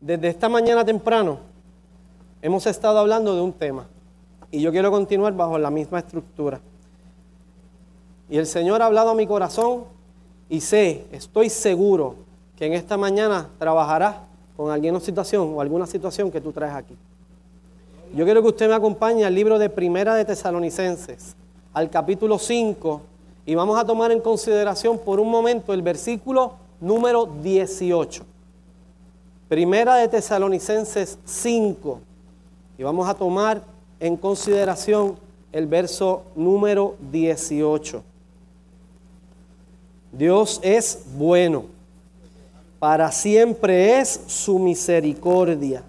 Desde esta mañana temprano hemos estado hablando de un tema y yo quiero continuar bajo la misma estructura. Y el Señor ha hablado a mi corazón y sé, estoy seguro que en esta mañana trabajará con alguna situación o alguna situación que tú traes aquí. Yo quiero que usted me acompañe al libro de Primera de Tesalonicenses, al capítulo 5, y vamos a tomar en consideración por un momento el versículo número 18. Primera de Tesalonicenses 5. Y vamos a tomar en consideración el verso número 18. Dios es bueno. Para siempre es su misericordia.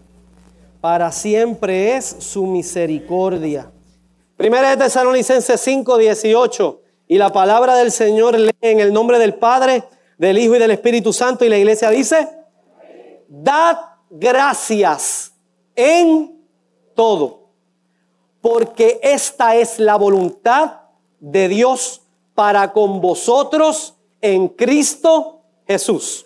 Para siempre es su misericordia. Primera de Tesalonicenses 5, 18. Y la palabra del Señor lee en el nombre del Padre, del Hijo y del Espíritu Santo. Y la iglesia dice, Dad gracias en todo, porque esta es la voluntad de Dios para con vosotros en Cristo Jesús.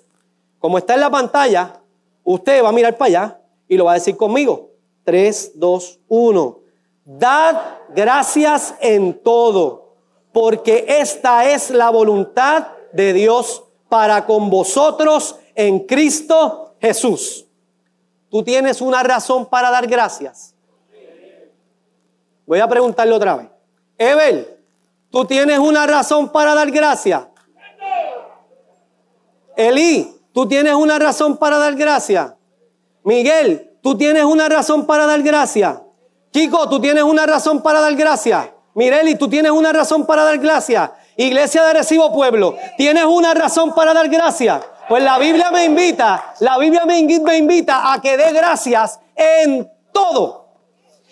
Como está en la pantalla, usted va a mirar para allá y lo va a decir conmigo. 3, 2, 1. Dad gracias en todo, porque esta es la voluntad de Dios para con vosotros en Cristo Jesús, ¿tú tienes una razón para dar gracias? Voy a preguntarle otra vez. Evel, ¿tú tienes una razón para dar gracias? Eli, ¿tú tienes una razón para dar gracias? Miguel, ¿tú tienes una razón para dar gracias? Chico, ¿tú tienes una razón para dar gracias? Mireli, ¿tú tienes una razón para dar gracias? Iglesia de Recibo Pueblo, ¿tienes una razón para dar gracias? Pues la Biblia me invita, la Biblia me invita a que dé gracias en todo.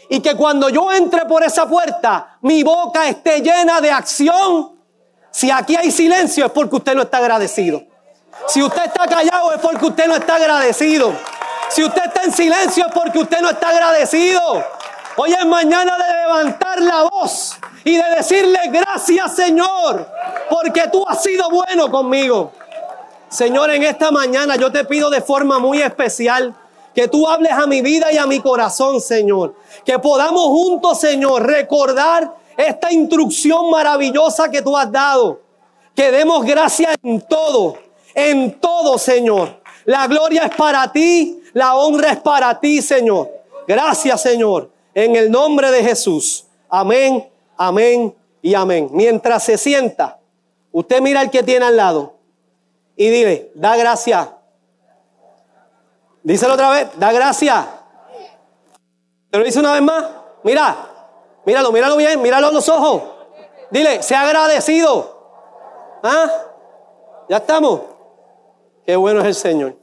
Y que cuando yo entre por esa puerta, mi boca esté llena de acción. Si aquí hay silencio es porque usted no está agradecido. Si usted está callado es porque usted no está agradecido. Si usted está en silencio es porque usted no está agradecido. Hoy es mañana de levantar la voz y de decirle gracias Señor, porque tú has sido bueno conmigo. Señor, en esta mañana yo te pido de forma muy especial que tú hables a mi vida y a mi corazón, Señor. Que podamos juntos, Señor, recordar esta instrucción maravillosa que tú has dado. Que demos gracias en todo, en todo, Señor. La gloria es para ti, la honra es para ti, Señor. Gracias, Señor, en el nombre de Jesús. Amén, amén y amén. Mientras se sienta, usted mira al que tiene al lado y dile, da gracia. Díselo otra vez, da gracia. ¿Te lo dice una vez más? Mira, míralo, míralo bien, míralo en los ojos. Dile, sea agradecido. ¿Ah? Ya estamos. Qué bueno es el Señor.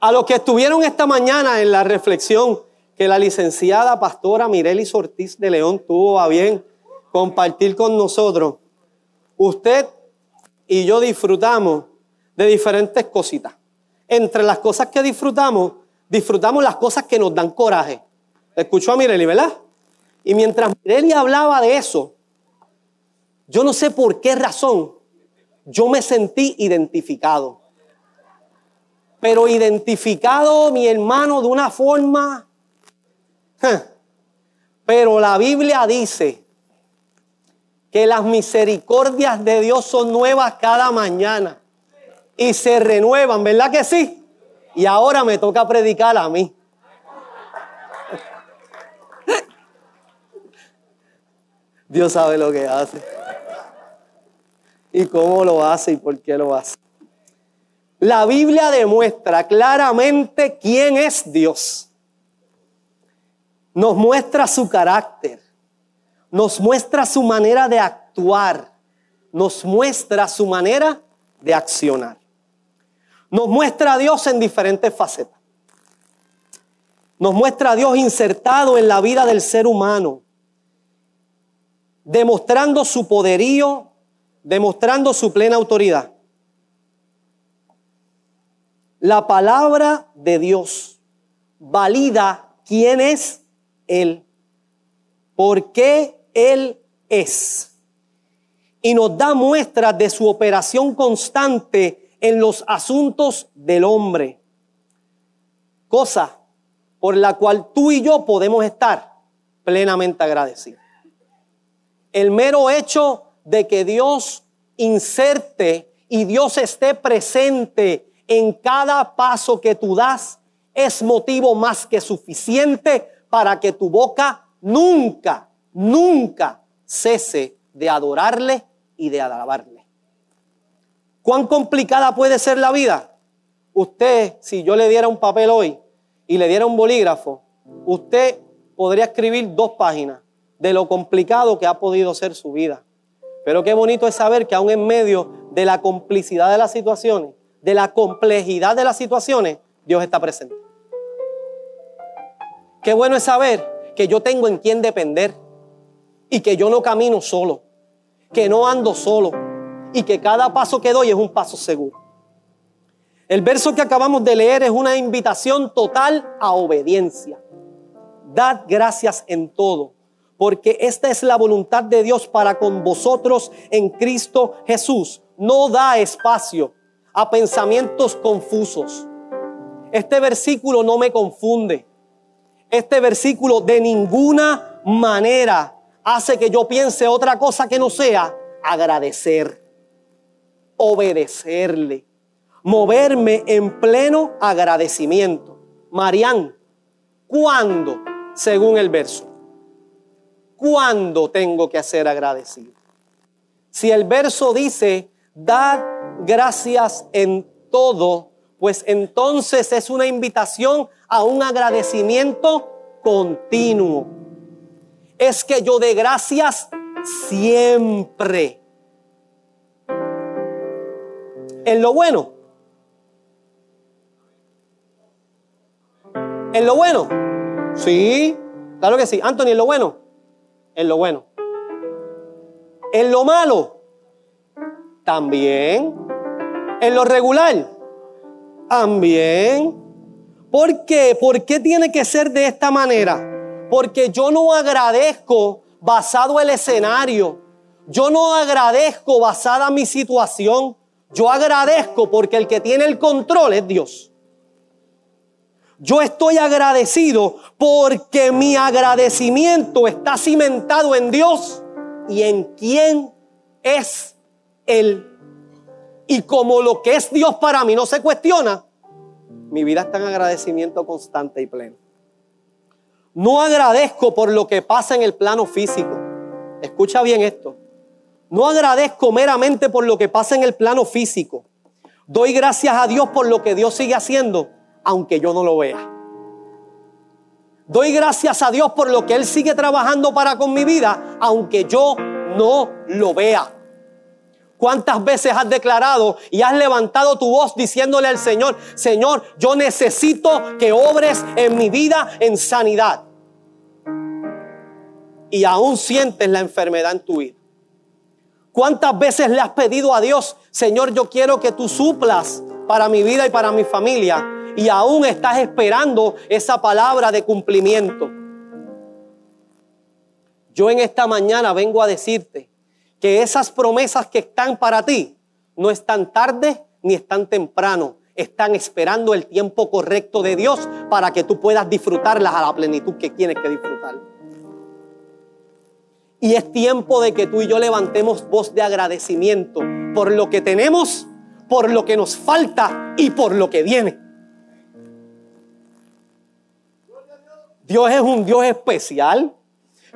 A los que estuvieron esta mañana en la reflexión que la licenciada pastora Mirelis Ortiz de León tuvo a bien compartir con nosotros, usted y yo disfrutamos de diferentes cositas. Entre las cosas que disfrutamos, disfrutamos las cosas que nos dan coraje. Escuchó a Mireli, ¿verdad? Y mientras Mireli hablaba de eso, yo no sé por qué razón, yo me sentí identificado. Pero identificado, mi hermano, de una forma... Pero la Biblia dice que las misericordias de Dios son nuevas cada mañana y se renuevan, ¿verdad que sí? Y ahora me toca predicar a mí. Dios sabe lo que hace. Y cómo lo hace y por qué lo hace. La Biblia demuestra claramente quién es Dios. Nos muestra su carácter nos muestra su manera de actuar, nos muestra su manera de accionar. Nos muestra a Dios en diferentes facetas. Nos muestra a Dios insertado en la vida del ser humano, demostrando su poderío, demostrando su plena autoridad. La palabra de Dios valida quién es Él. ¿Por qué él es. Y nos da muestras de su operación constante en los asuntos del hombre. cosa por la cual tú y yo podemos estar plenamente agradecidos. El mero hecho de que Dios inserte y Dios esté presente en cada paso que tú das es motivo más que suficiente para que tu boca nunca, nunca cese de adorarle y de alabarle. ¿Cuán complicada puede ser la vida? Usted, si yo le diera un papel hoy y le diera un bolígrafo, usted podría escribir dos páginas de lo complicado que ha podido ser su vida. Pero qué bonito es saber que aún en medio de la complicidad de las situaciones, de la complejidad de las situaciones, Dios está presente. Qué bueno es saber que yo tengo en quién depender y que yo no camino solo, que no ando solo y que cada paso que doy es un paso seguro. El verso que acabamos de leer es una invitación total a obediencia. Dad gracias en todo, porque esta es la voluntad de Dios para con vosotros en Cristo Jesús. No da espacio a pensamientos confusos. Este versículo no me confunde. Este versículo de ninguna manera hace que yo piense otra cosa que no sea agradecer, obedecerle, moverme en pleno agradecimiento. Marián, ¿cuándo? Según el verso. ¿Cuándo tengo que ser agradecido? Si el verso dice, dad gracias en todo, pues entonces es una invitación a un agradecimiento continuo. Es que yo dé gracias siempre. En lo bueno. En lo bueno. Sí, claro que sí. Anthony, en lo bueno. En lo bueno. En lo malo. También. En lo regular. También. ¿Por qué? ¿Por qué tiene que ser de esta manera? Porque yo no agradezco basado el escenario. Yo no agradezco basada mi situación. Yo agradezco porque el que tiene el control es Dios. Yo estoy agradecido porque mi agradecimiento está cimentado en Dios y en quién es Él. Y como lo que es Dios para mí no se cuestiona, mi vida está en agradecimiento constante y pleno. No agradezco por lo que pasa en el plano físico. Escucha bien esto. No agradezco meramente por lo que pasa en el plano físico. Doy gracias a Dios por lo que Dios sigue haciendo, aunque yo no lo vea. Doy gracias a Dios por lo que Él sigue trabajando para con mi vida, aunque yo no lo vea. ¿Cuántas veces has declarado y has levantado tu voz diciéndole al Señor, Señor, yo necesito que obres en mi vida en sanidad? Y aún sientes la enfermedad en tu vida. ¿Cuántas veces le has pedido a Dios, Señor, yo quiero que tú suplas para mi vida y para mi familia? Y aún estás esperando esa palabra de cumplimiento. Yo en esta mañana vengo a decirte que esas promesas que están para ti no están tarde ni están temprano. Están esperando el tiempo correcto de Dios para que tú puedas disfrutarlas a la plenitud que tienes que disfrutar. Y es tiempo de que tú y yo levantemos voz de agradecimiento por lo que tenemos, por lo que nos falta y por lo que viene. Dios es un Dios especial.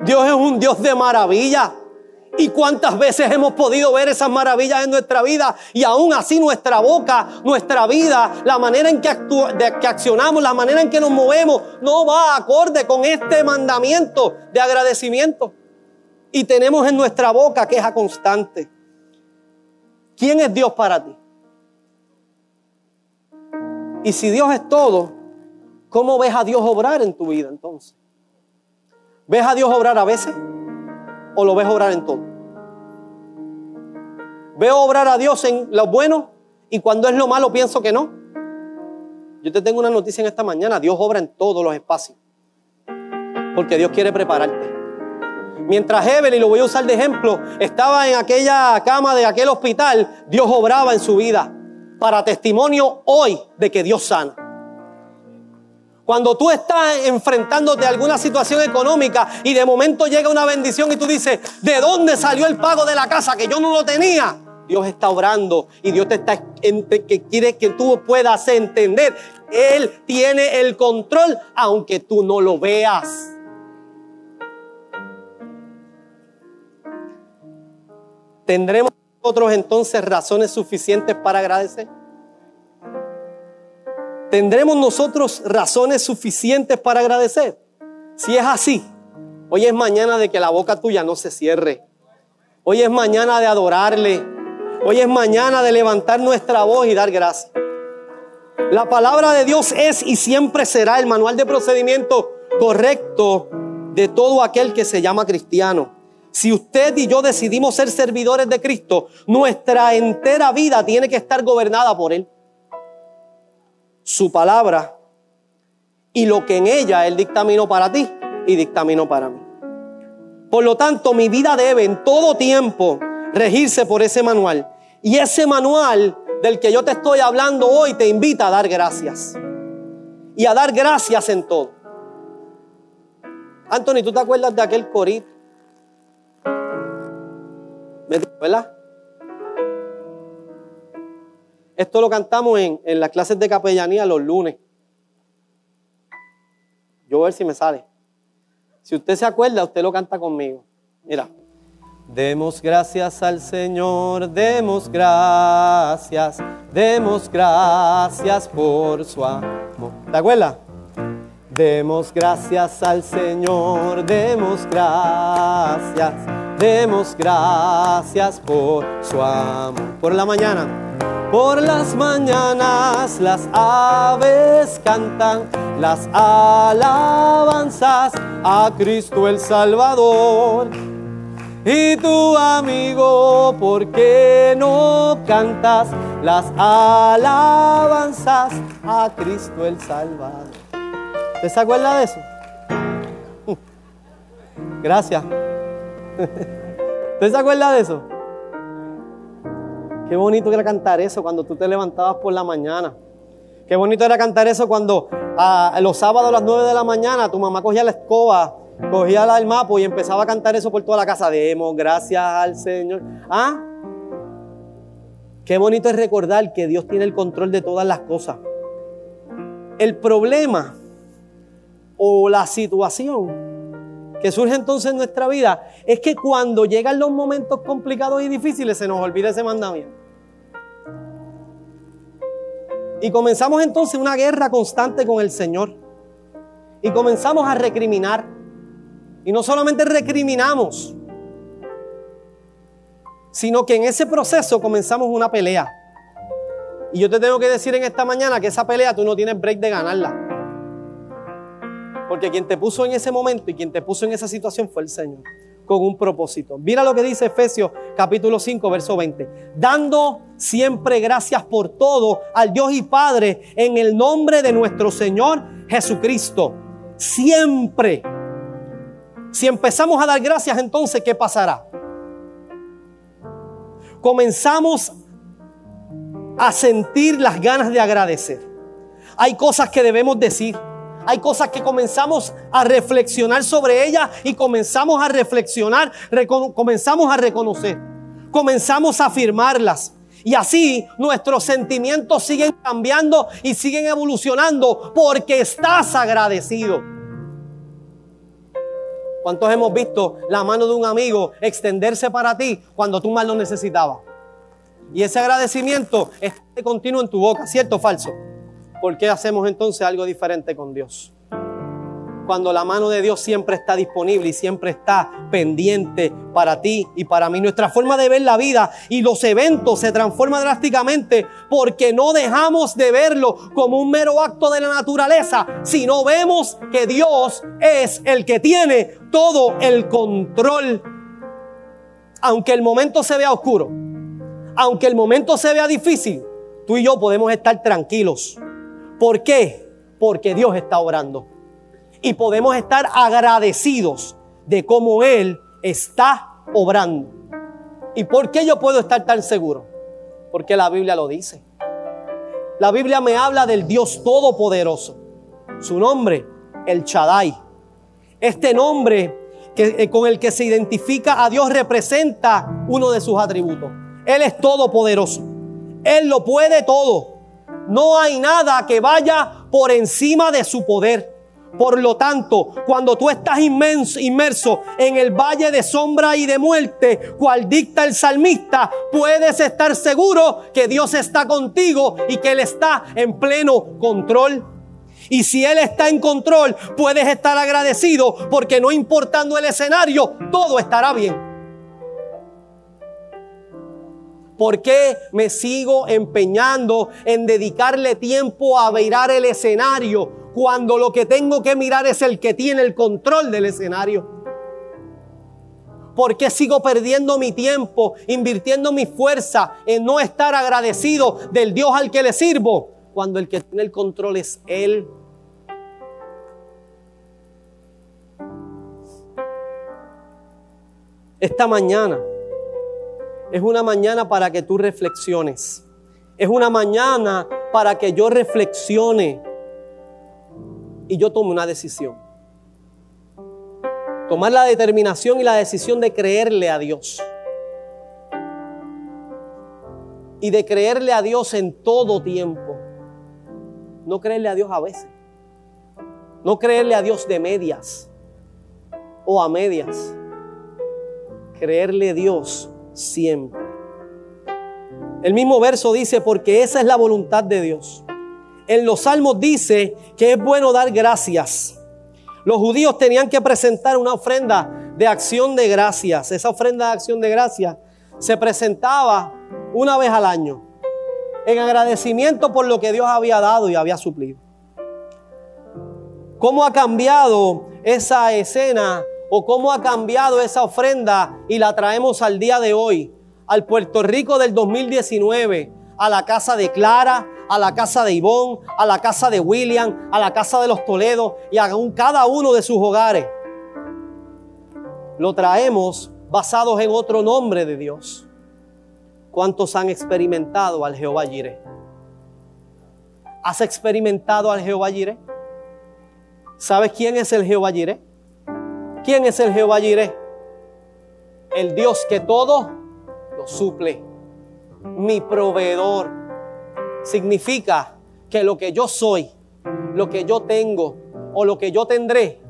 Dios es un Dios de maravilla. ¿Y cuántas veces hemos podido ver esas maravillas en nuestra vida? Y aún así nuestra boca, nuestra vida, la manera en que, que accionamos, la manera en que nos movemos, no va acorde con este mandamiento de agradecimiento. Y tenemos en nuestra boca queja constante. ¿Quién es Dios para ti? Y si Dios es todo, ¿cómo ves a Dios obrar en tu vida entonces? ¿Ves a Dios obrar a veces? o lo ves obrar en todo? Veo obrar a Dios en lo bueno y cuando es lo malo pienso que no. Yo te tengo una noticia en esta mañana. Dios obra en todos los espacios. Porque Dios quiere prepararte. Mientras Evelyn, lo voy a usar de ejemplo, estaba en aquella cama de aquel hospital, Dios obraba en su vida para testimonio hoy de que Dios sana. Cuando tú estás enfrentándote a alguna situación económica y de momento llega una bendición y tú dices, ¿de dónde salió el pago de la casa que yo no lo tenía? Dios está obrando y Dios te está que quiere que tú puedas entender. Él tiene el control aunque tú no lo veas. ¿Tendremos nosotros entonces razones suficientes para agradecer? ¿Tendremos nosotros razones suficientes para agradecer? Si es así, hoy es mañana de que la boca tuya no se cierre. Hoy es mañana de adorarle. Hoy es mañana de levantar nuestra voz y dar gracias. La palabra de Dios es y siempre será el manual de procedimiento correcto de todo aquel que se llama cristiano. Si usted y yo decidimos ser servidores de Cristo, nuestra entera vida tiene que estar gobernada por Él su palabra y lo que en ella Él dictaminó para ti y dictaminó para mí. Por lo tanto, mi vida debe en todo tiempo regirse por ese manual. Y ese manual del que yo te estoy hablando hoy te invita a dar gracias. Y a dar gracias en todo. Anthony, ¿tú te acuerdas de aquel corito? ¿Verdad? Esto lo cantamos en, las clases de capellanía los lunes. Yo voy a ver si me sale. Si usted se acuerda, usted lo canta conmigo. Mira. Demos gracias al Señor, demos gracias, demos gracias por su amor. ¿Te acuerdas? Demos gracias al Señor, demos gracias, demos gracias por su amor. Por la mañana. Por las mañanas las aves cantan las alabanzas a Cristo el Salvador. Y tu amigo, ¿por qué no cantas las alabanzas a Cristo el Salvador? ¿Te se acuerda de eso? Gracias. ¿Te se acuerda de eso? Qué bonito era cantar eso cuando tú te levantabas por la mañana. Qué bonito era cantar eso cuando a los sábados a las 9 de la mañana tu mamá cogía la escoba, cogía el mapo y empezaba a cantar eso por toda la casa. Demos gracias al Señor. ¿Ah? Qué bonito es recordar que Dios tiene el control de todas las cosas. El problema o la situación que surge entonces en nuestra vida es que cuando llegan los momentos complicados y difíciles se nos olvida ese mandamiento. Y comenzamos entonces una guerra constante con el Señor. Y comenzamos a recriminar. Y no solamente recriminamos, sino que en ese proceso comenzamos una pelea. Y yo te tengo que decir en esta mañana que esa pelea tú no tienes break de ganarla. Porque quien te puso en ese momento y quien te puso en esa situación fue el Señor con un propósito. Mira lo que dice Efesios capítulo 5, verso 20. Dando siempre gracias por todo al Dios y Padre en el nombre de nuestro Señor Jesucristo. Siempre. Si empezamos a dar gracias, entonces, ¿qué pasará? Comenzamos a sentir las ganas de agradecer. Hay cosas que debemos decir. Hay cosas que comenzamos a reflexionar sobre ellas y comenzamos a reflexionar, comenzamos a reconocer, comenzamos a afirmarlas. Y así nuestros sentimientos siguen cambiando y siguen evolucionando porque estás agradecido. ¿Cuántos hemos visto la mano de un amigo extenderse para ti cuando tú más lo necesitabas? Y ese agradecimiento está continuo en tu boca, ¿cierto o falso? ¿por qué hacemos entonces algo diferente con Dios? Cuando la mano de Dios siempre está disponible y siempre está pendiente para ti y para mí. Nuestra forma de ver la vida y los eventos se transforma drásticamente porque no dejamos de verlo como un mero acto de la naturaleza, sino vemos que Dios es el que tiene todo el control. Aunque el momento se vea oscuro, aunque el momento se vea difícil, tú y yo podemos estar tranquilos ¿Por qué? Porque Dios está orando. Y podemos estar agradecidos de cómo Él está obrando. ¿Y por qué yo puedo estar tan seguro? Porque la Biblia lo dice. La Biblia me habla del Dios Todopoderoso. Su nombre, el Shaddai. Este nombre que, eh, con el que se identifica a Dios representa uno de sus atributos. Él es todopoderoso. Él lo puede todo. No hay nada que vaya por encima de su poder. Por lo tanto, cuando tú estás inmenso, inmerso en el valle de sombra y de muerte, cual dicta el salmista, puedes estar seguro que Dios está contigo y que Él está en pleno control. Y si Él está en control, puedes estar agradecido porque no importando el escenario, todo estará bien. ¿Por qué me sigo empeñando en dedicarle tiempo a mirar el escenario cuando lo que tengo que mirar es el que tiene el control del escenario? ¿Por qué sigo perdiendo mi tiempo, invirtiendo mi fuerza en no estar agradecido del Dios al que le sirvo cuando el que tiene el control es Él? Esta mañana es una mañana para que tú reflexiones. Es una mañana para que yo reflexione y yo tome una decisión. Tomar la determinación y la decisión de creerle a Dios. Y de creerle a Dios en todo tiempo. No creerle a Dios a veces. No creerle a Dios de medias o a medias. Creerle a Dios siempre. El mismo verso dice, porque esa es la voluntad de Dios. En los salmos dice que es bueno dar gracias. Los judíos tenían que presentar una ofrenda de acción de gracias. Esa ofrenda de acción de gracias se presentaba una vez al año en agradecimiento por lo que Dios había dado y había suplido. ¿Cómo ha cambiado esa escena o cómo ha cambiado esa ofrenda y la traemos al día de hoy, al Puerto Rico del 2019, a la casa de Clara, a la casa de Ivón, a la casa de William, a la casa de los Toledo y a cada uno de sus hogares. Lo traemos basados en otro nombre de Dios. ¿Cuántos han experimentado al Jehová Jireh? ¿Has experimentado al Jehová Jireh? ¿Sabes quién es el Jehová Jireh? ¿Quién es el Jehová Jireh? El Dios que todo lo suple. Mi proveedor. Significa que lo que yo soy, lo que yo tengo o lo que yo tendré,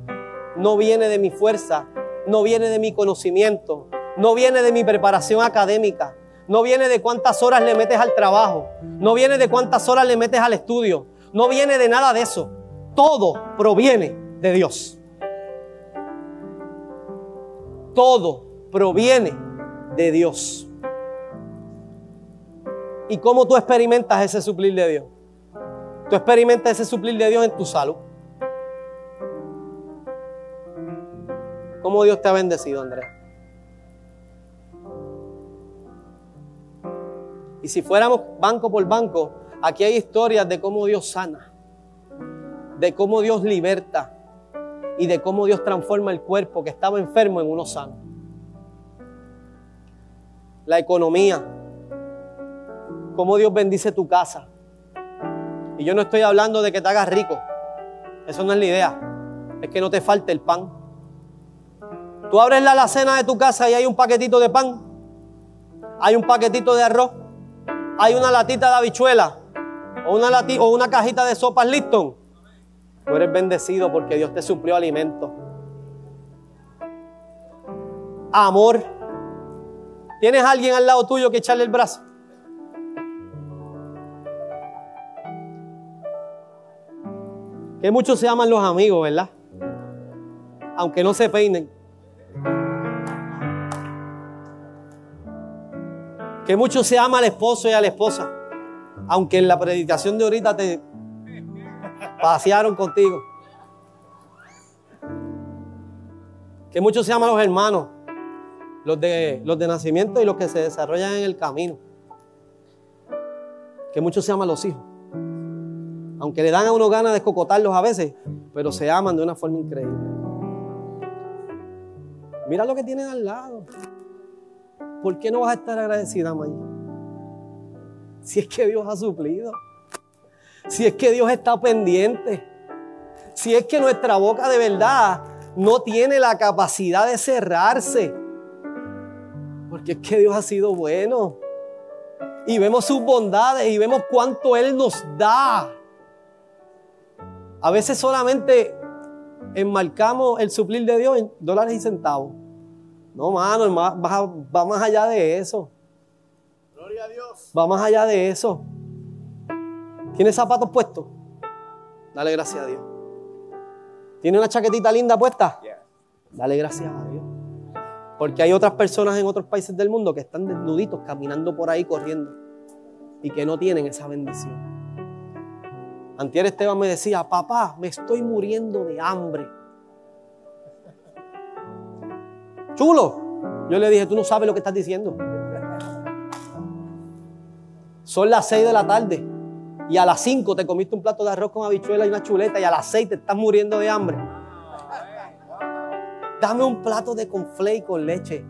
no viene de mi fuerza, no viene de mi conocimiento, no viene de mi preparación académica, no viene de cuántas horas le metes al trabajo, no viene de cuántas horas le metes al estudio, no viene de nada de eso. Todo proviene de Dios. todo proviene de Dios. ¿Y cómo tú experimentas ese suplir de Dios? Tú experimentas ese suplir de Dios en tu salud. ¿Cómo Dios te ha bendecido, Andrés? Y si fuéramos banco por banco, aquí hay historias de cómo Dios sana, de cómo Dios liberta, y de cómo Dios transforma el cuerpo que estaba enfermo en uno sano. La economía, cómo Dios bendice tu casa. Y yo no estoy hablando de que te hagas rico, eso no es la idea, es que no te falte el pan. Tú abres la alacena de tu casa y hay un paquetito de pan, hay un paquetito de arroz, hay una latita de habichuela o una, o una cajita de sopas Lipton Tú eres bendecido porque Dios te suplió alimento. Amor. ¿Tienes alguien al lado tuyo que echarle el brazo? Que muchos se llaman los amigos, ¿verdad? Aunque no se peinen. Que muchos se ama al esposo y a la esposa. Aunque en la predicación de ahorita te, pasearon contigo. Que muchos se llaman los hermanos, los de, los de nacimiento y los que se desarrollan en el camino. Que muchos se llaman los hijos. Aunque le dan a uno ganas de escocotarlos a veces, pero se aman de una forma increíble. Mira lo que tienen al lado. ¿Por qué no vas a estar agradecida, mañana? Si es que Dios ha suplido si es que Dios está pendiente, Si es que nuestra boca de verdad no tiene la capacidad de cerrarse. Porque es que Dios ha sido bueno. Y vemos sus bondades y vemos cuánto Él nos da. A veces solamente enmarcamos el suplir de Dios en dólares y centavos. No, mano, va, más allá de eso. Gloria a Dios. Va más allá de eso. ¿Tiene zapatos puestos? Dale gracias a Dios. ¿Tiene una chaquetita linda puesta? Dale gracias a Dios. Porque hay otras personas en otros países del mundo que están desnuditos, caminando por ahí, corriendo. Y que no tienen esa bendición. Antier Esteban me decía, papá, me estoy muriendo de hambre. Chulo. Yo le dije, tú no sabes lo que estás diciendo. Son las 6 de la tarde y a las 5 te comiste un plato de arroz con habichuela y una chuleta y a las 6 te estás muriendo de hambre. Dame un plato de conflay con leche.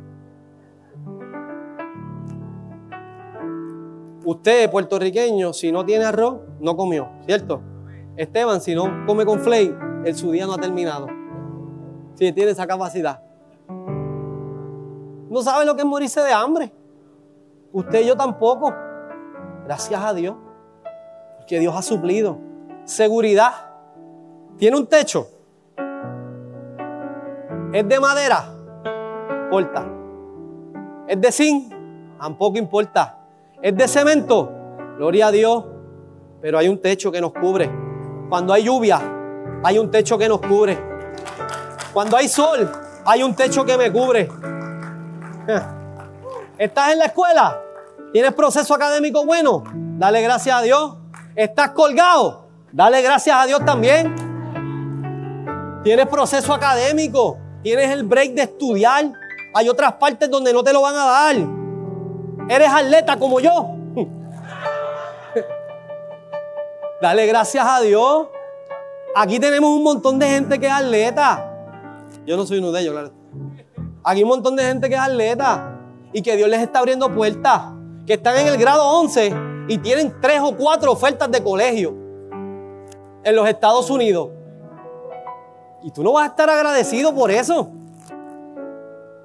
Usted, puertorriqueño, si no tiene arroz, no comió, ¿cierto? Esteban, si no come con flay, el su día no ha terminado. Si tiene esa capacidad. No sabe lo que es morirse de hambre. Usted y yo tampoco. Gracias a Dios. Porque Dios ha suplido. Seguridad. Tiene un techo. Es de madera. Importa. Es de zinc. Tampoco importa. Es de cemento, gloria a Dios, pero hay un techo que nos cubre. Cuando hay lluvia, hay un techo que nos cubre. Cuando hay sol, hay un techo que me cubre. ¿Estás en la escuela? ¿Tienes proceso académico bueno? Dale gracias a Dios. ¿Estás colgado? Dale gracias a Dios también. ¿Tienes proceso académico? ¿Tienes el break de estudiar? Hay otras partes donde no te lo van a dar. Eres atleta como yo. Dale gracias a Dios. Aquí tenemos un montón de gente que es atleta. Yo no soy uno de ellos, claro. Aquí hay un montón de gente que es atleta y que Dios les está abriendo puertas. Que están en el grado 11 y tienen tres o cuatro ofertas de colegio en los Estados Unidos. Y tú no vas a estar agradecido por eso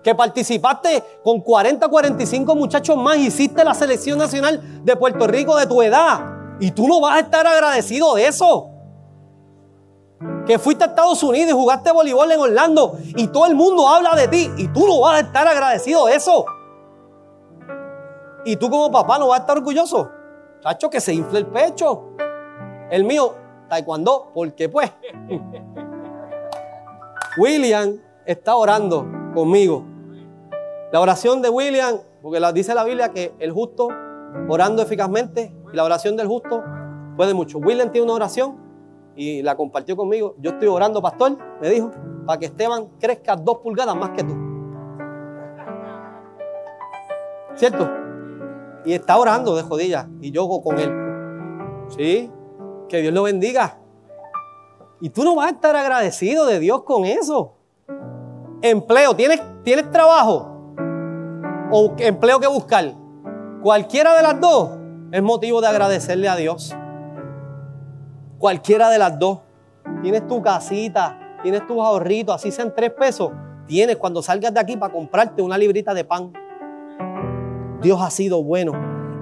que participaste con 40, 45 muchachos más, hiciste la selección nacional de Puerto Rico de tu edad. Y tú no vas a estar agradecido de eso. Que fuiste a Estados Unidos y jugaste voleibol en Orlando y todo el mundo habla de ti y tú no vas a estar agradecido de eso. Y tú como papá no vas a estar orgulloso. Chacho, que se infle el pecho. El mío, taekwondo, porque pues. William está orando conmigo la oración de William, porque dice la Biblia que el justo orando eficazmente, y la oración del justo puede mucho. William tiene una oración y la compartió conmigo. Yo estoy orando, pastor, me dijo, para que Esteban crezca dos pulgadas más que tú. ¿Cierto? Y está orando de jodillas y yo con él. ¿Sí? Que Dios lo bendiga. Y tú no vas a estar agradecido de Dios con eso. Empleo, ¿tienes, ¿tienes trabajo? O empleo que buscar. Cualquiera de las dos es motivo de agradecerle a Dios. Cualquiera de las dos. Tienes tu casita, tienes tus ahorritos, así sean tres pesos. Tienes cuando salgas de aquí para comprarte una librita de pan. Dios ha sido bueno.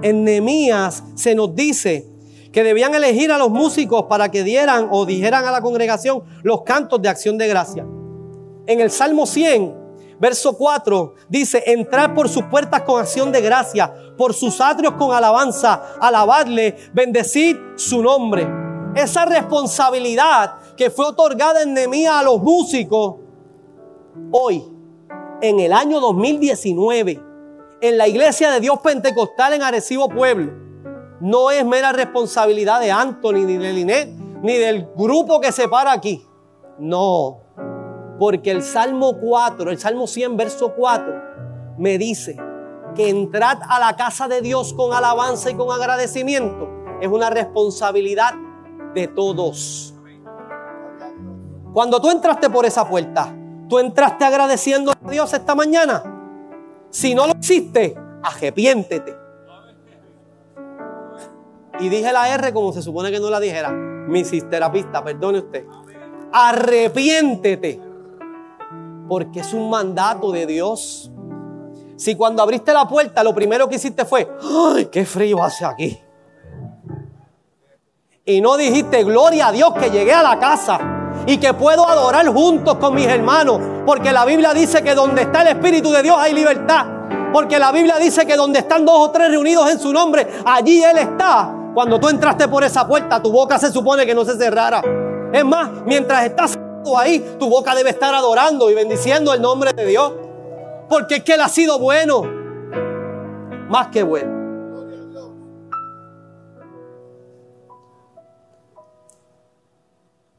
En Nehemías se nos dice que debían elegir a los músicos para que dieran o dijeran a la congregación los cantos de acción de gracia. En el Salmo 100 Verso 4 dice, entrar por sus puertas con acción de gracia, por sus atrios con alabanza, alabadle, bendecid su nombre. Esa responsabilidad que fue otorgada en Nemía a los músicos, hoy, en el año 2019, en la iglesia de Dios Pentecostal en Arecibo Pueblo, no es mera responsabilidad de Anthony, ni de Linet, ni del grupo que se para aquí. No, porque el Salmo 4, el Salmo 100, verso 4, me dice que entrad a la casa de Dios con alabanza y con agradecimiento es una responsabilidad de todos. Cuando tú entraste por esa puerta, tú entraste agradeciendo a Dios esta mañana. Si no lo hiciste, arrepiéntete. Y dije la R como se supone que no la dijera. Mi sisterapista, perdone usted. arrepiéntete, porque es un mandato de Dios. Si cuando abriste la puerta lo primero que hiciste fue, ¡ay, qué frío hace aquí! Y no dijiste, gloria a Dios que llegué a la casa y que puedo adorar juntos con mis hermanos, porque la Biblia dice que donde está el Espíritu de Dios hay libertad. Porque la Biblia dice que donde están dos o tres reunidos en su nombre, allí Él está. Cuando tú entraste por esa puerta, tu boca se supone que no se cerrara. Es más, mientras estás ahí, tu boca debe estar adorando y bendiciendo el nombre de Dios. Porque es que Él ha sido bueno. Más que bueno.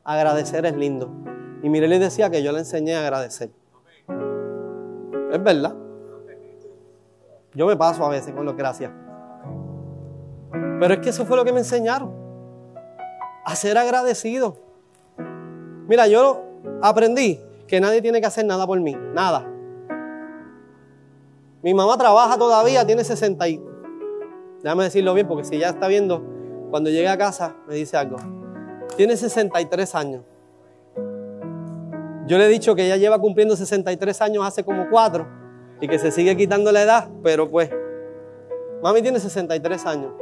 Agradecer es lindo. Y Mireli decía que yo le enseñé a agradecer. Es verdad. Yo me paso a veces con los gracias. Pero es que eso fue lo que me enseñaron. A ser agradecido. Mira, yo aprendí que nadie tiene que hacer nada por mí. Nada. Mi mamá trabaja todavía, tiene 60 y... Déjame decirlo bien, porque si ya está viendo, cuando llegue a casa me dice algo. Tiene 63 años. Yo le he dicho que ella lleva cumpliendo 63 años hace como 4 y que se sigue quitando la edad, pero pues, mami tiene 63 años.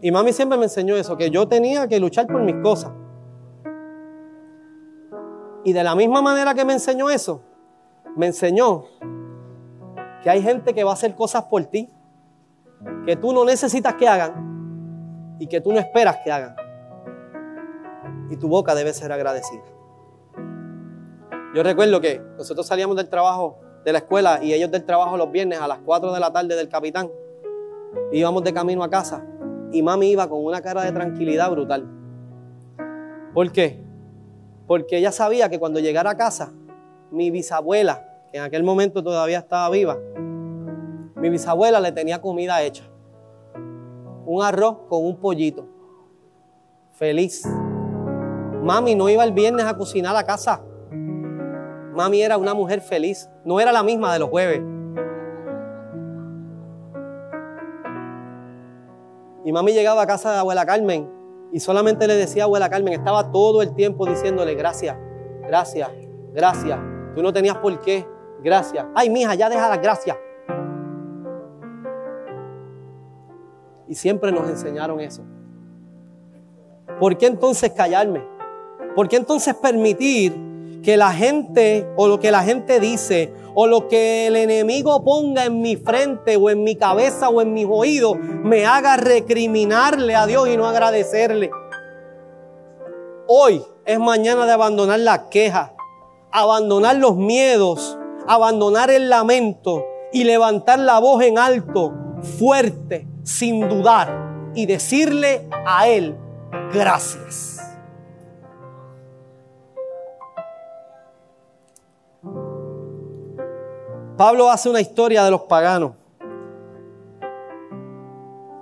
Y mami siempre me enseñó eso, que yo tenía que luchar por mis cosas. Y de la misma manera que me enseñó eso, me enseñó que hay gente que va a hacer cosas por ti, que tú no necesitas que hagan y que tú no esperas que hagan y tu boca debe ser agradecida. Yo recuerdo que nosotros salíamos del trabajo de la escuela y ellos del trabajo los viernes a las 4 de la tarde del capitán. Íbamos de camino a casa y mami iba con una cara de tranquilidad brutal. ¿Por qué? Porque ella sabía que cuando llegara a casa, mi bisabuela, que en aquel momento todavía estaba viva, mi bisabuela le tenía comida hecha. Un arroz con un pollito. Feliz. Mami no iba el viernes a cocinar a casa. Mami era una mujer feliz. No era la misma de los jueves. Y mami llegaba a casa de abuela Carmen y solamente le decía a abuela Carmen, estaba todo el tiempo diciéndole gracias, gracias, gracias. Tú no tenías por qué, gracias. Ay, mija, ya deja las gracias. Y siempre nos enseñaron eso. ¿Por qué entonces callarme? ¿Por qué entonces permitir que la gente o lo que la gente dice o lo que el enemigo ponga en mi frente o en mi cabeza o en mis oídos me haga recriminarle a Dios y no agradecerle? Hoy es mañana de abandonar la queja, abandonar los miedos, abandonar el lamento y levantar la voz en alto, fuerte, sin dudar y decirle a Él gracias. Pablo hace una historia de los paganos.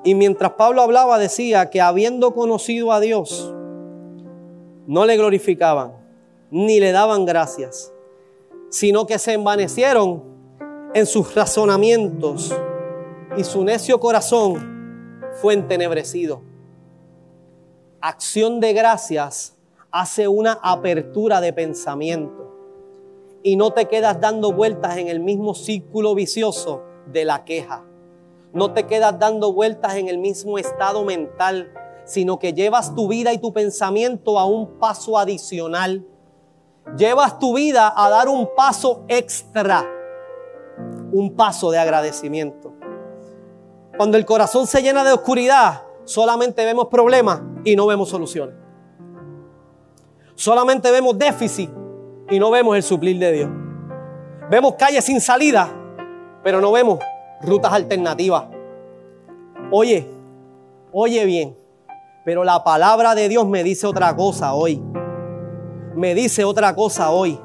Y mientras Pablo hablaba decía que habiendo conocido a Dios, no le glorificaban, ni le daban gracias, sino que se envanecieron en sus razonamientos y su necio corazón fue entenebrecido. Acción de gracias hace una apertura de pensamiento y no te quedas dando vueltas en el mismo círculo vicioso de la queja. No te quedas dando vueltas en el mismo estado mental, sino que llevas tu vida y tu pensamiento a un paso adicional. Llevas tu vida a dar un paso extra, un paso de agradecimiento. Cuando el corazón se llena de oscuridad, solamente vemos problemas y no vemos soluciones. Solamente vemos déficit y no vemos el suplir de Dios. Vemos calles sin salida, pero no vemos rutas alternativas. Oye, oye bien, pero la palabra de Dios me dice otra cosa hoy. Me dice otra cosa hoy.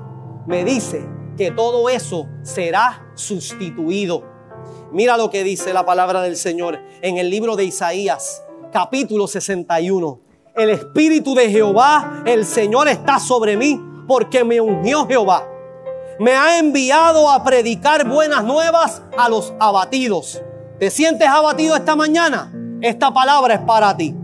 Me dice que todo eso será sustituido. Mira lo que dice la palabra del Señor en el libro de Isaías, capítulo 61. El Espíritu de Jehová, el Señor está sobre mí porque me ungió Jehová. Me ha enviado a predicar buenas nuevas a los abatidos. ¿Te sientes abatido esta mañana? Esta palabra es para ti.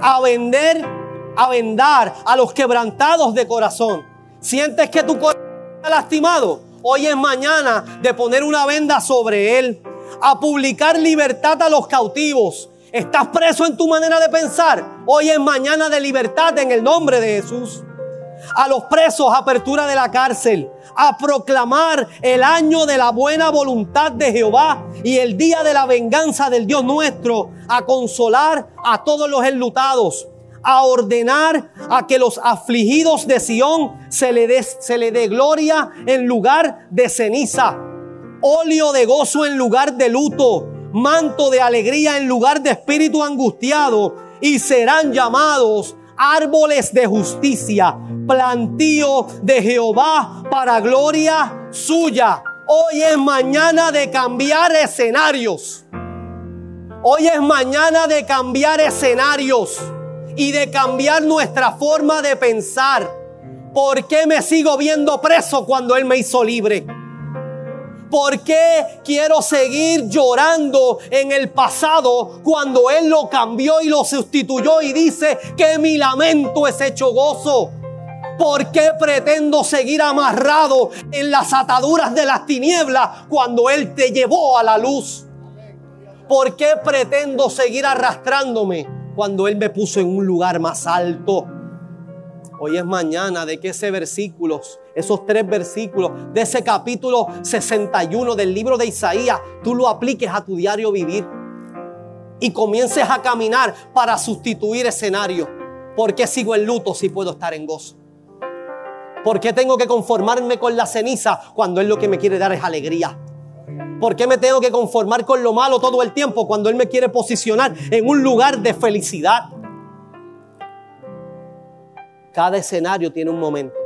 A vender a vendar a los quebrantados de corazón. Sientes que tu corazón está lastimado. Hoy es mañana de poner una venda sobre él. A publicar libertad a los cautivos. Estás preso en tu manera de pensar. Hoy es mañana de libertad en el nombre de Jesús. A los presos, apertura de la cárcel. A proclamar el año de la buena voluntad de Jehová y el día de la venganza del Dios nuestro. A consolar a todos los enlutados a ordenar a que los afligidos de Sión se le dé se le dé gloria en lugar de ceniza, óleo de gozo en lugar de luto, manto de alegría en lugar de espíritu angustiado, y serán llamados árboles de justicia, plantío de Jehová para gloria suya. Hoy es mañana de cambiar escenarios. Hoy es mañana de cambiar escenarios y de cambiar nuestra forma de pensar. ¿Por qué me sigo viendo preso cuando Él me hizo libre? ¿Por qué quiero seguir llorando en el pasado cuando Él lo cambió y lo sustituyó y dice que mi lamento es hecho gozo? ¿Por qué pretendo seguir amarrado en las ataduras de las tinieblas cuando Él te llevó a la luz? ¿Por qué pretendo seguir arrastrándome cuando Él me puso en un lugar más alto? Hoy es mañana de que ese versículo, esos tres versículos de ese capítulo 61 del libro de Isaías, tú lo apliques a tu diario vivir y comiences a caminar para sustituir escenario. ¿Por qué sigo en luto si puedo estar en gozo? ¿Por qué tengo que conformarme con la ceniza cuando Él lo que me quiere dar es alegría? ¿Por qué me tengo que conformar con lo malo todo el tiempo cuando Él me quiere posicionar en un lugar de felicidad? Cada escenario tiene un momento,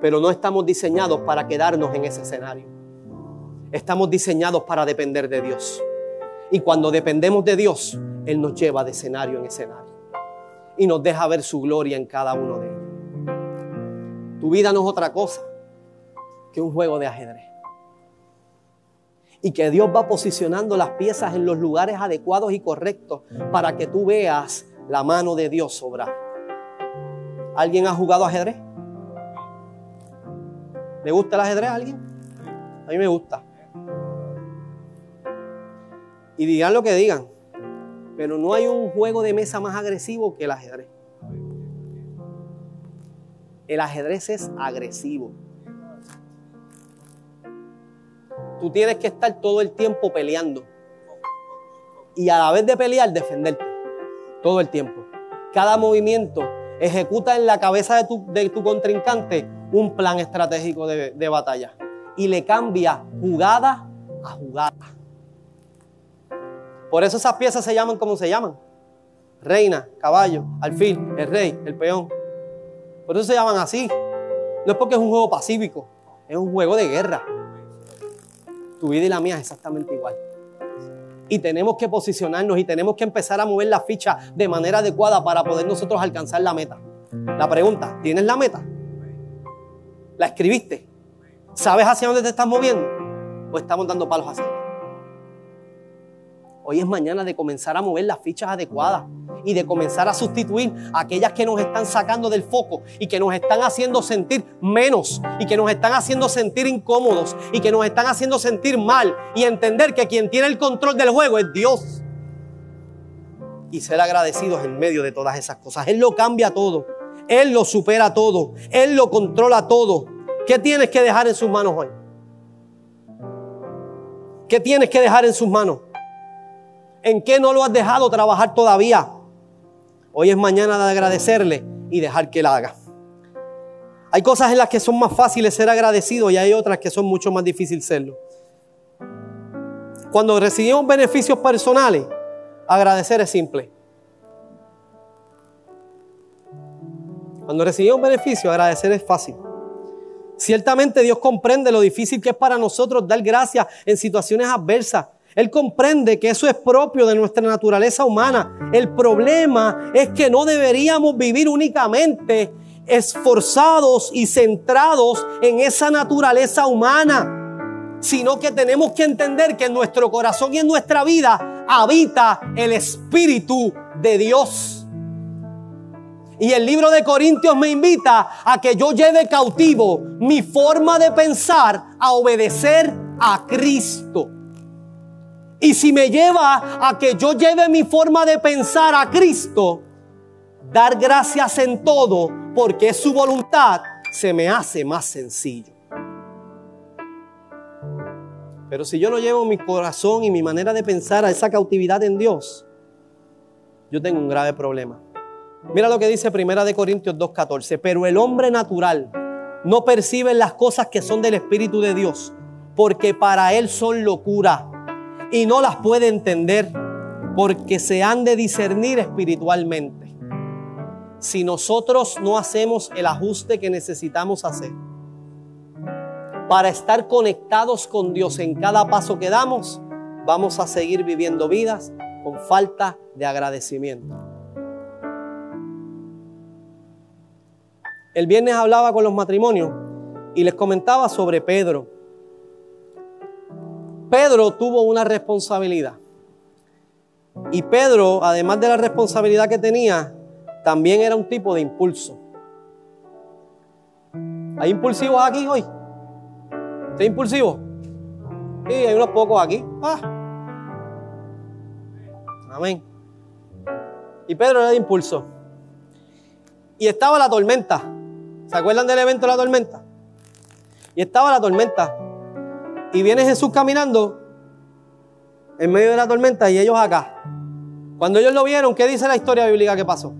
pero no estamos diseñados para quedarnos en ese escenario. Estamos diseñados para depender de Dios. Y cuando dependemos de Dios, Él nos lleva de escenario en escenario. Y nos deja ver su gloria en cada uno de ellos. Tu vida no es otra cosa que un juego de ajedrez. Y que Dios va posicionando las piezas en los lugares adecuados y correctos para que tú veas la mano de Dios sobrar. ¿Alguien ha jugado ajedrez? ¿Le gusta el ajedrez a alguien? A mí me gusta. Y digan lo que digan, pero no hay un juego de mesa más agresivo que el ajedrez. El ajedrez es agresivo. Tú tienes que estar todo el tiempo peleando. Y a la vez de pelear, defenderte. Todo el tiempo. Cada movimiento ejecuta en la cabeza de tu, de tu contrincante un plan estratégico de, de batalla y le cambia jugada a jugada. Por eso esas piezas se llaman como se llaman. Reina, caballo, alfil, el rey, el peón. Por eso se llaman así. No es porque es un juego pacífico, es un juego de guerra. Tu vida y la mía es exactamente igual y tenemos que posicionarnos y tenemos que empezar a mover la ficha de manera adecuada para poder nosotros alcanzar la meta. La pregunta, ¿tienes la meta? ¿La escribiste? ¿Sabes hacia dónde te estás moviendo? ¿O estamos dando palos hacia Hoy es mañana de comenzar a mover las fichas adecuadas y de comenzar a sustituir aquellas que nos están sacando del foco y que nos están haciendo sentir menos y que nos están haciendo sentir incómodos y que nos están haciendo sentir mal y entender que quien tiene el control del juego es Dios. Y ser agradecidos en medio de todas esas cosas. Él lo cambia todo. Él lo supera todo. Él lo controla todo. ¿Qué tienes que dejar en sus manos hoy? ¿Qué tienes que dejar en sus manos? ¿En qué no lo has dejado trabajar todavía? Hoy es mañana de agradecerle y dejar que él haga. Hay cosas en las que son más fáciles ser agradecidos y hay otras que son mucho más difíciles serlo. Cuando recibimos beneficios personales, agradecer es simple. Cuando recibimos beneficios, agradecer es fácil. Ciertamente Dios comprende lo difícil que es para nosotros dar gracias en situaciones adversas. Él comprende que eso es propio de nuestra naturaleza humana. El problema es que no deberíamos vivir únicamente esforzados y centrados en esa naturaleza humana, sino que tenemos que entender que en nuestro corazón y en nuestra vida habita el Espíritu de Dios. Y el libro de Corintios me invita a que yo lleve cautivo mi forma de pensar a obedecer a Cristo. Y si me lleva a que yo lleve mi forma de pensar a Cristo, dar gracias en todo porque es su voluntad, se me hace más sencillo. Pero si yo no llevo mi corazón y mi manera de pensar a esa cautividad en Dios, yo tengo un grave problema. Mira lo que dice Primera de Corintios 2:14, pero el hombre natural no percibe las cosas que son del espíritu de Dios, porque para él son locura y no las puede entender porque se han de discernir espiritualmente. Si nosotros no hacemos el ajuste que necesitamos hacer para estar conectados con Dios en cada paso que damos, vamos a seguir viviendo vidas con falta de agradecimiento. El viernes hablaba con los matrimonios y les comentaba sobre Pedro. Pedro tuvo una responsabilidad. Y Pedro, además de la responsabilidad que tenía, también era un tipo de impulso. ¿Hay impulsivos aquí hoy? ¿Usted impulsivo? Sí, hay unos pocos aquí. Ah. Amén. Y Pedro era de impulso. Y estaba la tormenta. ¿Se acuerdan del evento de la tormenta? Y estaba la tormenta. Y viene Jesús caminando en medio de la tormenta y ellos acá. Cuando ellos lo vieron, ¿qué dice la historia bíblica que pasó?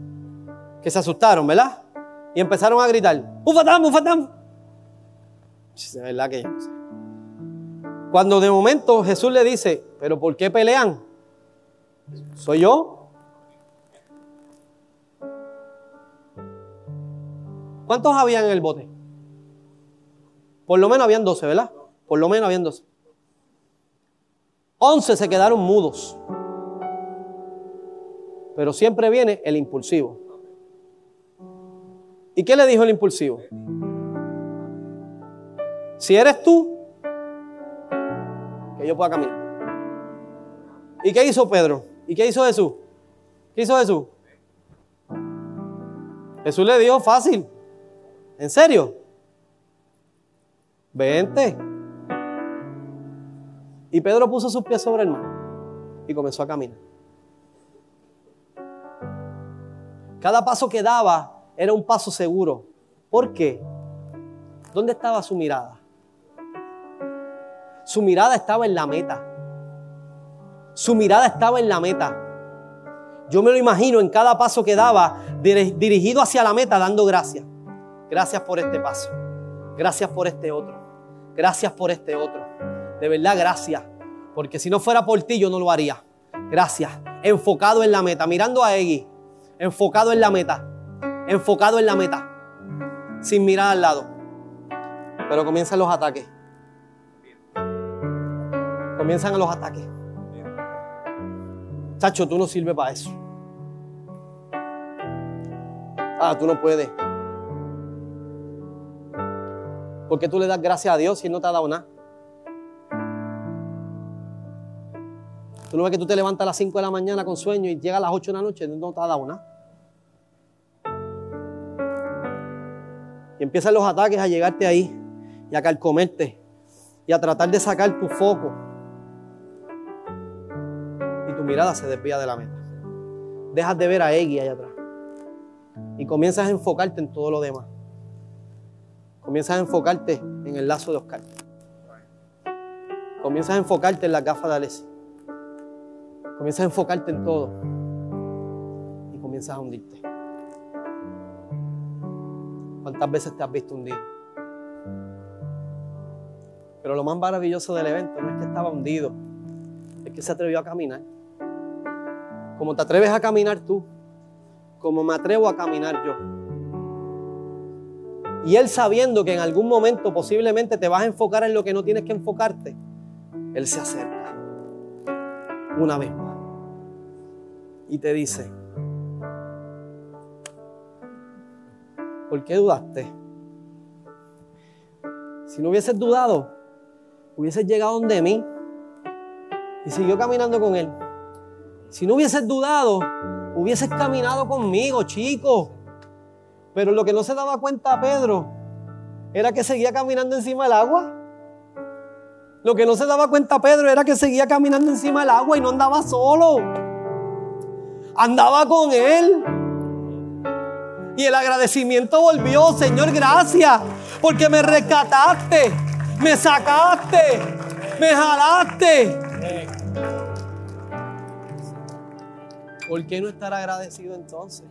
Que se asustaron, ¿verdad? Y empezaron a gritar, ¡Bufatán, bufatán! Es verdad que Cuando de momento Jesús le dice, ¿pero por qué pelean? ¿Soy yo? ¿Cuántos habían en el bote? Por lo menos habían 12, ¿verdad? Por lo menos habían 12. 11 se quedaron mudos. Pero siempre viene el impulsivo. ¿Y qué le dijo el impulsivo? Si eres tú, que yo pueda caminar. ¿Y qué hizo Pedro? ¿Y qué hizo Jesús? ¿Qué hizo Jesús? Jesús le dijo fácil. ¿En serio? Vente. Y Pedro puso sus pies sobre el mar y comenzó a caminar. Cada paso que daba era un paso seguro. ¿Por qué? ¿Dónde estaba su mirada? Su mirada estaba en la meta. Su mirada estaba en la meta. Yo me lo imagino en cada paso que daba, dirigido hacia la meta, dando gracias. Gracias por este paso. Gracias por este otro. Gracias por este otro. De verdad, gracias. Porque si no fuera por ti, yo no lo haría. Gracias. Enfocado en la meta. Mirando a Eggy. Enfocado en la meta. Enfocado en la meta. Sin mirar al lado. Pero comienzan los ataques. Comienzan los ataques. Chacho, tú no sirves para eso. Ah, tú no puedes. ¿Por qué tú le das gracias a Dios si Él no te ha dado nada? Tú no ves que tú te levantas a las 5 de la mañana con sueño y llega a las 8 de la noche no te ha dado nada. Y empiezan los ataques a llegarte ahí y a calcomerte y a tratar de sacar tu foco. Y tu mirada se desvía de la meta. Dejas de ver a Eggy allá atrás. Y comienzas a enfocarte en todo lo demás. Comienzas a enfocarte en el lazo de Oscar. Comienzas a enfocarte en la gafas de Alessi. Comienzas a enfocarte en todo. Y comienzas a hundirte. ¿Cuántas veces te has visto hundido? Pero lo más maravilloso del evento no es que estaba hundido, es que se atrevió a caminar. Como te atreves a caminar tú, como me atrevo a caminar yo. Y Él sabiendo que en algún momento posiblemente te vas a enfocar en lo que no tienes que enfocarte, Él se acerca una vez más y te dice, ¿por qué dudaste? Si no hubieses dudado, hubieses llegado donde mí y siguió caminando con Él. Si no hubieses dudado, hubieses caminado conmigo, chico. Pero lo que no se daba cuenta Pedro era que seguía caminando encima del agua. Lo que no se daba cuenta Pedro era que seguía caminando encima del agua y no andaba solo. Andaba con él. Y el agradecimiento volvió, Señor, gracias, porque me rescataste, me sacaste, me jalaste. ¿Por qué no estar agradecido entonces?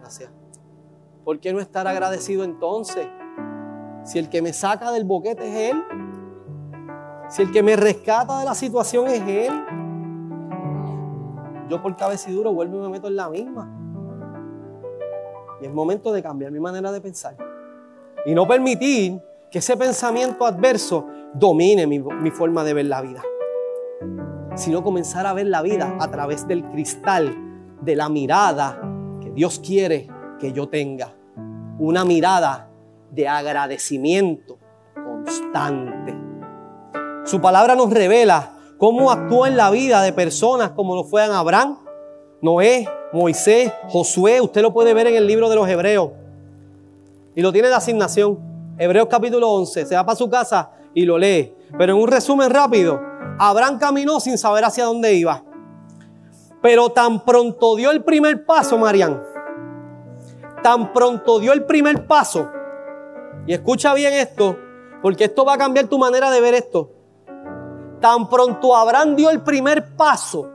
Gracias. ¿Por qué no estar agradecido entonces? Si el que me saca del boquete es Él, si el que me rescata de la situación es Él, yo por cabeciduro vuelvo y me meto en la misma. Y es momento de cambiar mi manera de pensar. Y no permitir que ese pensamiento adverso domine mi, mi forma de ver la vida. Sino comenzar a ver la vida a través del cristal de la mirada que Dios quiere que yo tenga. Una mirada de agradecimiento constante. Su palabra nos revela cómo actuó en la vida de personas como lo fueran Abraham, Noé, Moisés, Josué. Usted lo puede ver en el libro de los Hebreos. Y lo tiene de asignación. Hebreos capítulo 11. Se va para su casa y lo lee. Pero en un resumen rápido, Abraham caminó sin saber hacia dónde iba. Pero tan pronto dio el primer paso, Marian. Tan pronto dio el primer paso. Y escucha bien esto, porque esto va a cambiar tu manera de ver esto. Tan pronto Abraham dio el primer paso,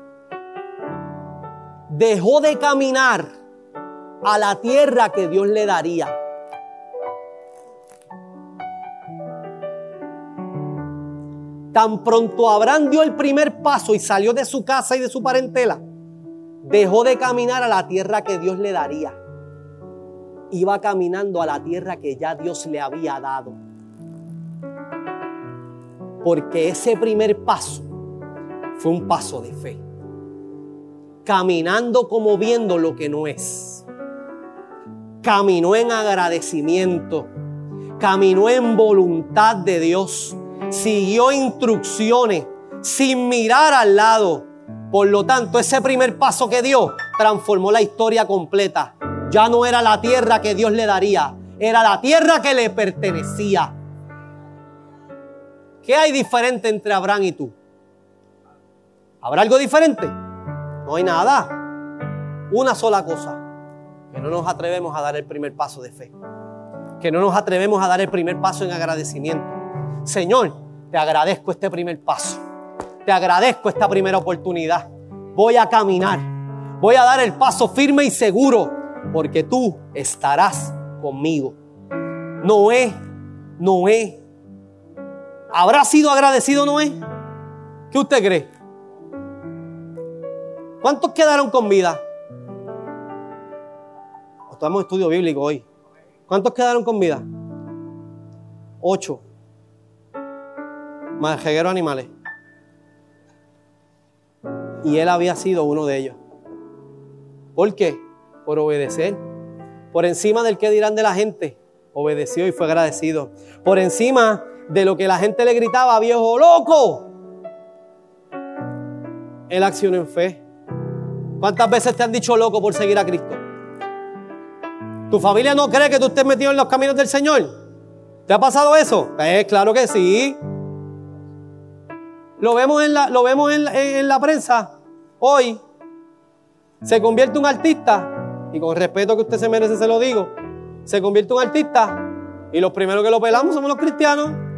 dejó de caminar a la tierra que Dios le daría. Tan pronto Abraham dio el primer paso y salió de su casa y de su parentela, dejó de caminar a la tierra que Dios le daría. Iba caminando a la tierra que ya Dios le había dado. Porque ese primer paso fue un paso de fe. Caminando como viendo lo que no es. Caminó en agradecimiento. Caminó en voluntad de Dios. Siguió instrucciones sin mirar al lado. Por lo tanto, ese primer paso que dio transformó la historia completa. Ya no era la tierra que Dios le daría, era la tierra que le pertenecía. ¿Qué hay diferente entre Abraham y tú? ¿Habrá algo diferente? No hay nada. Una sola cosa, que no nos atrevemos a dar el primer paso de fe. Que no nos atrevemos a dar el primer paso en agradecimiento. Señor, te agradezco este primer paso. Te agradezco esta primera oportunidad. Voy a caminar. Voy a dar el paso firme y seguro porque tú estarás conmigo. Noé, Noé. ¿Habrá sido agradecido Noé? ¿Qué usted cree? ¿Cuántos quedaron con vida? Estamos en estudio bíblico hoy. ¿Cuántos quedaron con vida? Ocho. Más animales. Y él había sido uno de ellos. ¿Por qué? por obedecer. Por encima del que dirán de la gente, obedeció y fue agradecido. Por encima de lo que la gente le gritaba, viejo loco, él accionó en fe. ¿Cuántas veces te han dicho loco por seguir a Cristo? ¿Tu familia no cree que tú estés metido en los caminos del Señor? ¿Te ha pasado eso? Eh, claro que sí. Lo vemos en la, lo vemos en en la prensa hoy. Se convierte un artista y con respeto que usted se merece se lo digo, se convierte un artista y los primeros que lo pelamos somos los cristianos.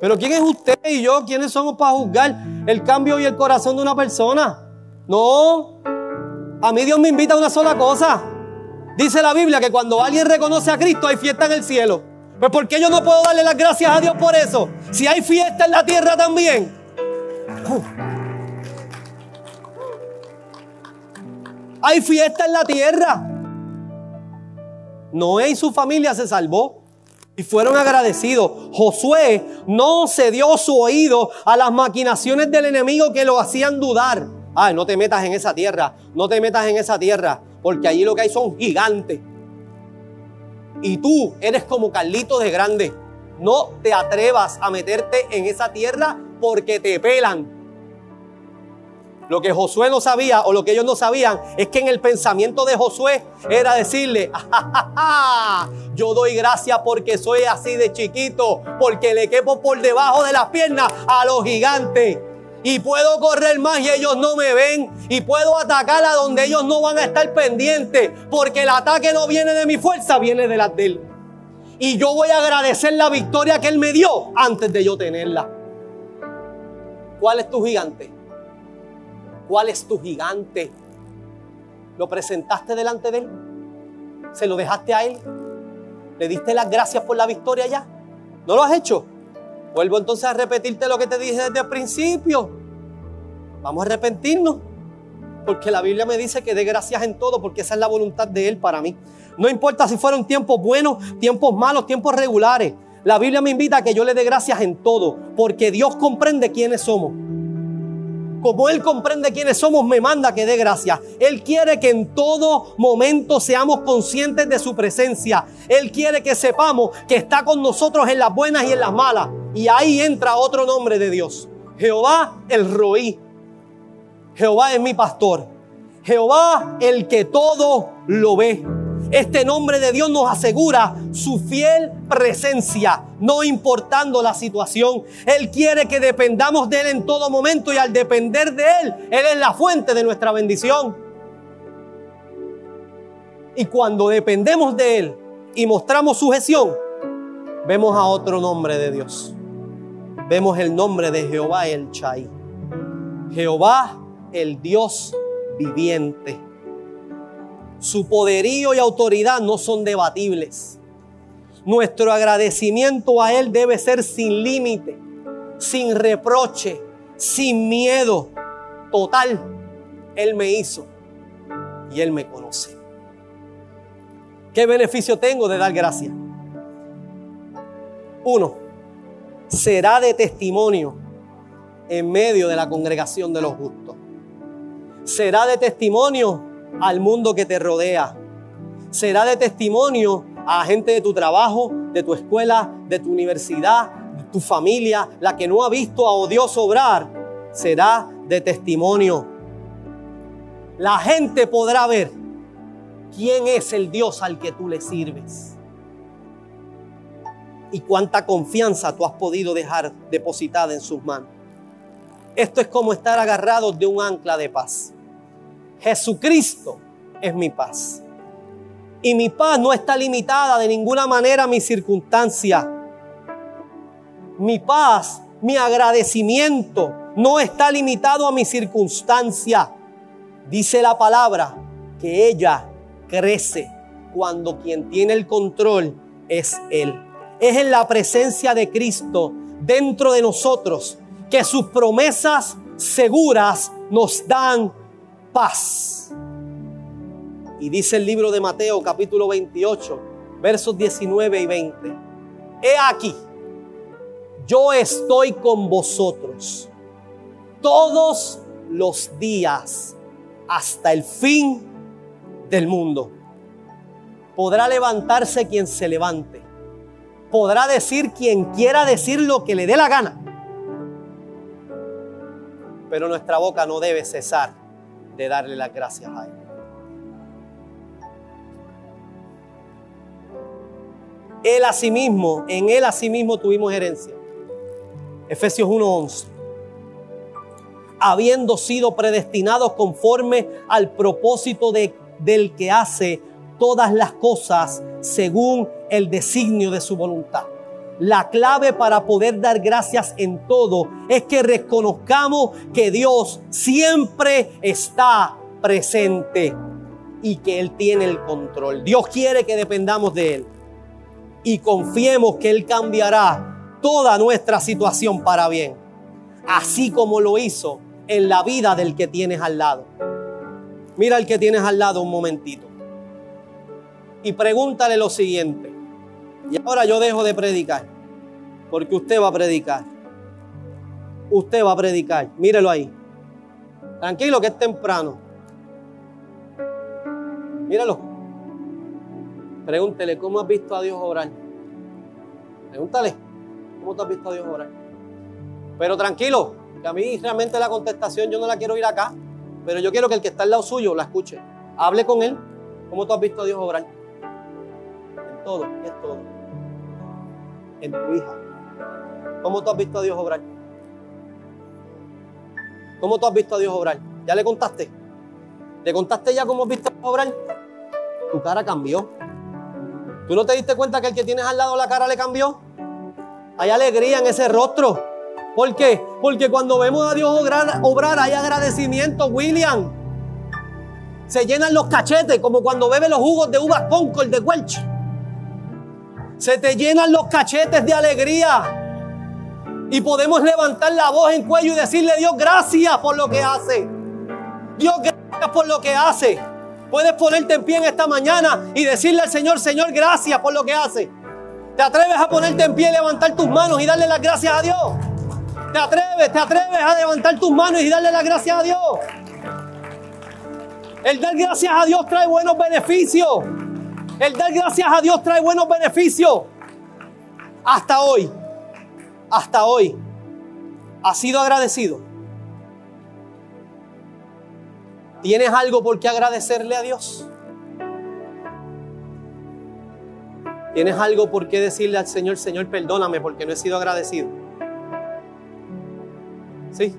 Pero ¿quién es usted y yo? ¿Quiénes somos para juzgar el cambio y el corazón de una persona? No. A mí Dios me invita a una sola cosa. Dice la Biblia que cuando alguien reconoce a Cristo hay fiesta en el cielo. Pues ¿por qué yo no puedo darle las gracias a Dios por eso? Si hay fiesta en la tierra también. Hay fiesta en la tierra. Noé y su familia se salvó y fueron agradecidos. Josué no cedió su oído a las maquinaciones del enemigo que lo hacían dudar. Ay, no te metas en esa tierra, no te metas en esa tierra, porque allí lo que hay son gigantes. Y tú eres como Carlito de grande. No te atrevas a meterte en esa tierra porque te pelan. Lo que Josué no sabía o lo que ellos no sabían es que en el pensamiento de Josué era decirle, yo doy gracias porque soy así de chiquito, porque le quepo por debajo de las piernas a los gigantes. Y puedo correr más y ellos no me ven. Y puedo atacar a donde ellos no van a estar pendientes. Porque el ataque no viene de mi fuerza, viene de la de él. Y yo voy a agradecer la victoria que él me dio antes de yo tenerla. ¿Cuál es tu gigante? ¿Cuál es tu gigante? ¿Lo presentaste delante de Él? ¿Se lo dejaste a Él? ¿Le diste las gracias por la victoria ya? ¿No lo has hecho? Vuelvo entonces a repetirte lo que te dije desde el principio. Vamos a arrepentirnos. Porque la Biblia me dice que dé gracias en todo, porque esa es la voluntad de Él para mí. No importa si fueron tiempos buenos, tiempos malos, tiempos regulares. La Biblia me invita a que yo le dé gracias en todo, porque Dios comprende quiénes somos. Como Él comprende quiénes somos, me manda que dé gracias. Él quiere que en todo momento seamos conscientes de su presencia. Él quiere que sepamos que está con nosotros en las buenas y en las malas. Y ahí entra otro nombre de Dios. Jehová el Roí. Jehová es mi pastor. Jehová el que todo lo ve. Este nombre de Dios nos asegura su fiel presencia, no importando la situación. Él quiere que dependamos de Él en todo momento y al depender de Él, Él es la fuente de nuestra bendición. Y cuando dependemos de Él y mostramos sujeción, vemos a otro nombre de Dios. Vemos el nombre de Jehová el Chai. Jehová el Dios viviente. Su poderío y autoridad no son debatibles. Nuestro agradecimiento a Él debe ser sin límite, sin reproche, sin miedo. Total, Él me hizo y Él me conoce. ¿Qué beneficio tengo de dar gracias? Uno, será de testimonio en medio de la congregación de los justos. Será de testimonio al mundo que te rodea. Será de testimonio a gente de tu trabajo, de tu escuela, de tu universidad, de tu familia, la que no ha visto a Dios obrar, será de testimonio. La gente podrá ver quién es el Dios al que tú le sirves. Y cuánta confianza tú has podido dejar depositada en sus manos. Esto es como estar agarrados de un ancla de paz. Jesucristo es mi paz. Y mi paz no está limitada de ninguna manera a mi circunstancia. Mi paz, mi agradecimiento no está limitado a mi circunstancia. Dice la palabra que ella crece cuando quien tiene el control es Él. Es en la presencia de Cristo dentro de nosotros que sus promesas seguras nos dan paz. Y dice el libro de Mateo capítulo 28, versos 19 y 20. He aquí, yo estoy con vosotros todos los días hasta el fin del mundo. Podrá levantarse quien se levante. Podrá decir quien quiera decir lo que le dé la gana. Pero nuestra boca no debe cesar de darle las gracias a Él. Él asimismo, en Él asimismo tuvimos herencia. Efesios 1:11. Habiendo sido predestinados conforme al propósito de, del que hace todas las cosas según el designio de su voluntad. La clave para poder dar gracias en todo es que reconozcamos que Dios siempre está presente y que Él tiene el control. Dios quiere que dependamos de Él y confiemos que Él cambiará toda nuestra situación para bien, así como lo hizo en la vida del que tienes al lado. Mira al que tienes al lado un momentito y pregúntale lo siguiente. Y ahora yo dejo de predicar, porque usted va a predicar. Usted va a predicar, mírelo ahí. Tranquilo que es temprano. Míralo. Pregúntele, ¿cómo has visto a Dios orar? Pregúntale, ¿cómo te has visto a Dios orar? Pero tranquilo, Que a mí realmente la contestación yo no la quiero ir acá, pero yo quiero que el que está al lado suyo la escuche. Hable con él. ¿Cómo tú has visto a Dios obrar? En todo, es todo. En tu hija. ¿Cómo tú has visto a Dios obrar? ¿Cómo tú has visto a Dios obrar? ¿Ya le contaste? ¿Le contaste ya cómo has visto a Dios obrar? Tu cara cambió. ¿Tú no te diste cuenta que el que tienes al lado la cara le cambió? Hay alegría en ese rostro. ¿Por qué? Porque cuando vemos a Dios obrar, hay agradecimiento, William. Se llenan los cachetes como cuando bebe los jugos de uvas Concord de Welch. Se te llenan los cachetes de alegría. Y podemos levantar la voz en cuello y decirle, Dios, gracias por lo que hace. Dios, gracias por lo que hace. Puedes ponerte en pie en esta mañana y decirle al Señor, Señor, gracias por lo que hace. ¿Te atreves a ponerte en pie levantar tus manos y darle las gracias a Dios? ¿Te atreves, te atreves a levantar tus manos y darle las gracias a Dios? El dar gracias a Dios trae buenos beneficios. El dar gracias a Dios trae buenos beneficios. Hasta hoy hasta hoy has sido agradecido? ¿Tienes algo por qué agradecerle a Dios? ¿Tienes algo por qué decirle al Señor, Señor, perdóname porque no he sido agradecido? ¿Sí?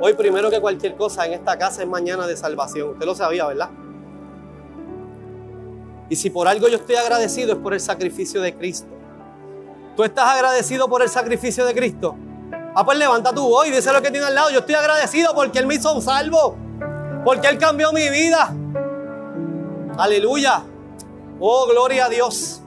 Hoy primero que cualquier cosa en esta casa es mañana de salvación. Usted lo sabía, ¿verdad? Y si por algo yo estoy agradecido es por el sacrificio de Cristo. ¿Tú estás agradecido por el sacrificio de Cristo? Ah, pues levanta tu voz y dice lo que tiene al lado. Yo estoy agradecido porque Él me hizo un salvo. Porque Él cambió mi vida. Aleluya. Oh, gloria a Dios.